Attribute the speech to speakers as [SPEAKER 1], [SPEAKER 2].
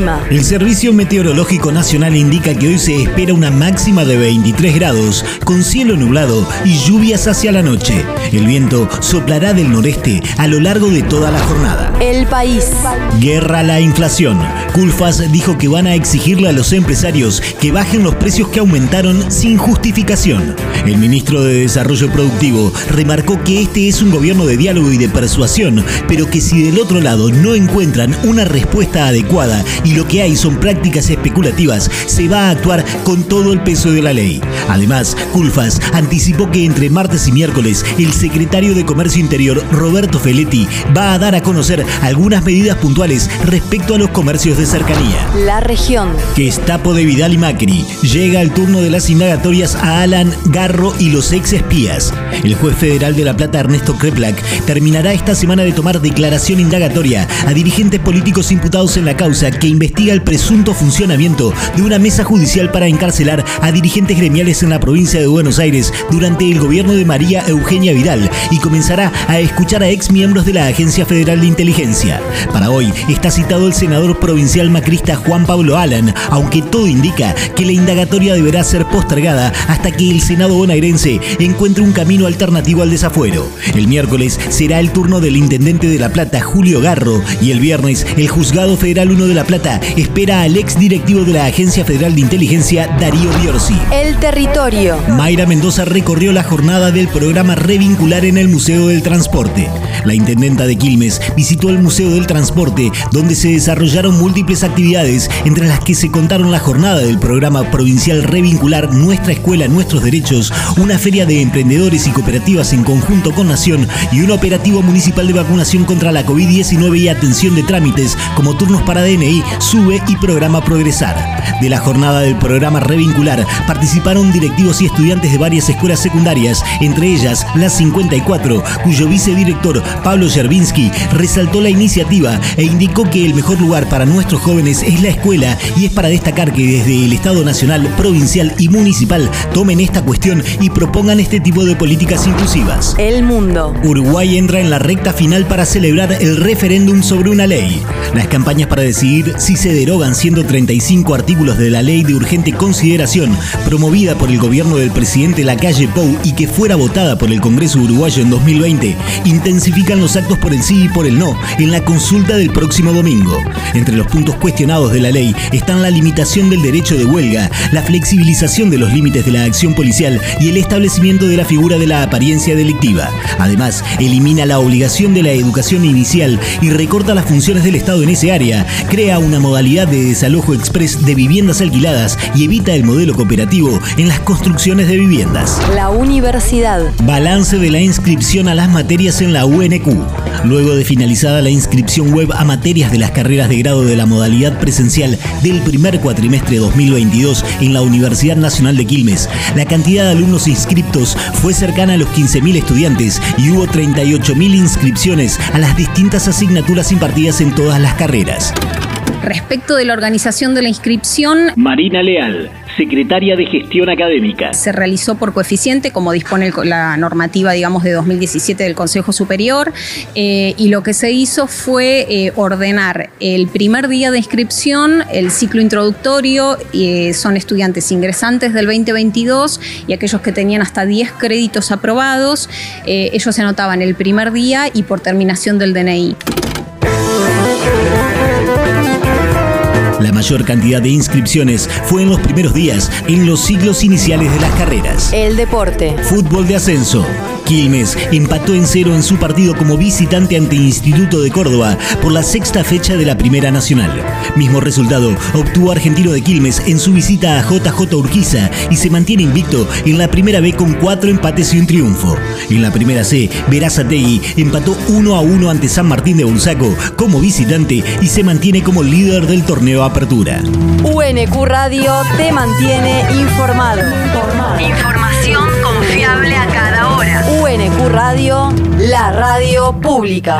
[SPEAKER 1] El clima.
[SPEAKER 2] El Servicio Meteorológico Nacional indica que hoy se espera una máxima de 23 grados, con cielo nublado y lluvias hacia la noche. El viento soplará del noreste a lo largo de toda la jornada.
[SPEAKER 1] El país.
[SPEAKER 2] Guerra a la inflación. Culfas dijo que van a exigirle a los empresarios que bajen los precios que aumentaron sin justificación. El ministro de Desarrollo Productivo remarcó que este es un gobierno de diálogo y de persuasión, pero que si del otro lado no encuentran una respuesta adecuada y lo que hay son prácticas especulativas, se va a actuar con todo el peso de la ley. Además, Culfas anticipó que entre martes y miércoles el secretario de Comercio Interior, Roberto Feletti, va a dar a conocer algunas medidas puntuales respecto a los comercios de cercanía.
[SPEAKER 1] La región.
[SPEAKER 2] Que Estapo de Vidal y Macri. Llega el turno de las indagatorias a Alan, Garro y los ex espías. El juez federal de La Plata, Ernesto Kreplak, terminará esta semana de tomar declaración indagatoria a dirigentes políticos imputados en la causa que investiga el presunto funcionamiento de una mesa judicial para encarcelar a dirigentes gremiales en la provincia de Buenos Aires durante el gobierno de María Eugenia Vidal y comenzará a escuchar a ex miembros de la Agencia Federal de Inteligencia. Para hoy está citado el senador provincial macrista Juan Pablo Alan, aunque todo indica que la indagatoria deberá ser postergada hasta que el Senado bonaerense encuentre un camino alternativo al desafuero. El miércoles será el turno del intendente de La Plata, Julio Garro, y el viernes el juzgado federal de La Plata espera al ex directivo de la Agencia Federal de Inteligencia, Darío Biorsi.
[SPEAKER 1] El territorio.
[SPEAKER 2] Mayra Mendoza recorrió la jornada del programa Revincular en el Museo del Transporte. La intendenta de Quilmes visitó el Museo del Transporte, donde se desarrollaron múltiples actividades, entre las que se contaron la jornada del programa provincial Revincular Nuestra Escuela, Nuestros Derechos, una feria de emprendedores y cooperativas en conjunto con Nación y un operativo municipal de vacunación contra la COVID-19 y atención de trámites como turnos para DNI, SUBE y Programa Progresar. De la jornada del programa Revincular participaron directivos y estudiantes de varias escuelas secundarias, entre ellas las 54, cuyo vicedirector Pablo Yerbinsky resaltó la iniciativa e indicó que el mejor lugar para nuestros jóvenes es la escuela y es para destacar que desde el Estado Nacional, Provincial y Municipal tomen esta cuestión y propongan este tipo de políticas inclusivas.
[SPEAKER 1] El mundo.
[SPEAKER 2] Uruguay entra en la recta final para celebrar el referéndum sobre una ley. Las campañas para decidir si se derogan 135 artículos de la ley de urgente consideración promovida por el gobierno del presidente Lacalle Pou y que fuera votada por el Congreso Uruguayo en 2020, intensifican los actos por el sí y por el no en la consulta del próximo domingo. Entre los puntos cuestionados de la ley están la limitación del derecho de huelga, la flexibilización de los límites de la acción policial y el establecimiento de la figura de la apariencia delictiva. Además, elimina la obligación de la educación inicial y recorta las funciones del Estado en ese área, crea una modalidad de desalojo express de viviendas alquiladas y evita el modelo cooperativo en las construcciones de viviendas.
[SPEAKER 1] La universidad.
[SPEAKER 2] Balance de la inscripción a las materias en la UNQ. Luego de finalizada la inscripción web a materias de las carreras de grado de la modalidad presencial del primer cuatrimestre 2022 en la Universidad Nacional de Quilmes, la cantidad de alumnos inscriptos fue cercana a los 15.000 estudiantes y hubo 38.000 inscripciones a las distintas asignaturas impartidas en todas las carreras.
[SPEAKER 3] Respecto de la organización de la inscripción,
[SPEAKER 2] Marina Leal, secretaria de Gestión Académica.
[SPEAKER 3] Se realizó por coeficiente, como dispone la normativa, digamos, de 2017 del Consejo Superior, eh, y lo que se hizo fue eh, ordenar el primer día de inscripción, el ciclo introductorio, eh, son estudiantes ingresantes del 2022 y aquellos que tenían hasta 10 créditos aprobados, ellos se anotaban el primer día y por terminación del DNI.
[SPEAKER 2] La mayor cantidad de inscripciones fue en los primeros días, en los siglos iniciales de las carreras.
[SPEAKER 1] El deporte.
[SPEAKER 2] Fútbol de ascenso. Quilmes empató en cero en su partido como visitante ante Instituto de Córdoba por la sexta fecha de la Primera Nacional. Mismo resultado obtuvo Argentino de Quilmes en su visita a JJ Urquiza y se mantiene invicto en la primera B con cuatro empates y un triunfo. En la primera C, Verazategui empató 1 a 1 ante San Martín de Bursaco como visitante y se mantiene como líder del torneo Apertura.
[SPEAKER 1] UNQ Radio te mantiene informado.
[SPEAKER 4] Información
[SPEAKER 1] UNQ Radio, la radio pública.